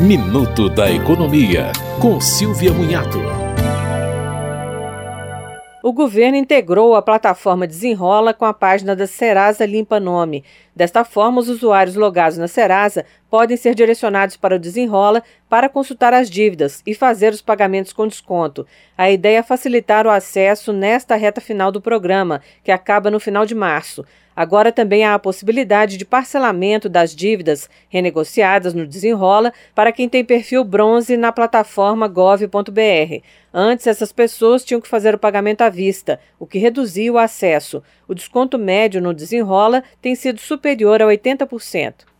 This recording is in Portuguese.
Minuto da Economia, com Silvia Munhato. O governo integrou a plataforma Desenrola com a página da Serasa Limpa Nome. Desta forma, os usuários logados na Serasa podem ser direcionados para o Desenrola para consultar as dívidas e fazer os pagamentos com desconto. A ideia é facilitar o acesso nesta reta final do programa, que acaba no final de março. Agora também há a possibilidade de parcelamento das dívidas renegociadas no Desenrola para quem tem perfil bronze na plataforma gov.br. Antes, essas pessoas tinham que fazer o pagamento à vista, o que reduzia o acesso. O desconto médio no Desenrola tem sido superior a 80%.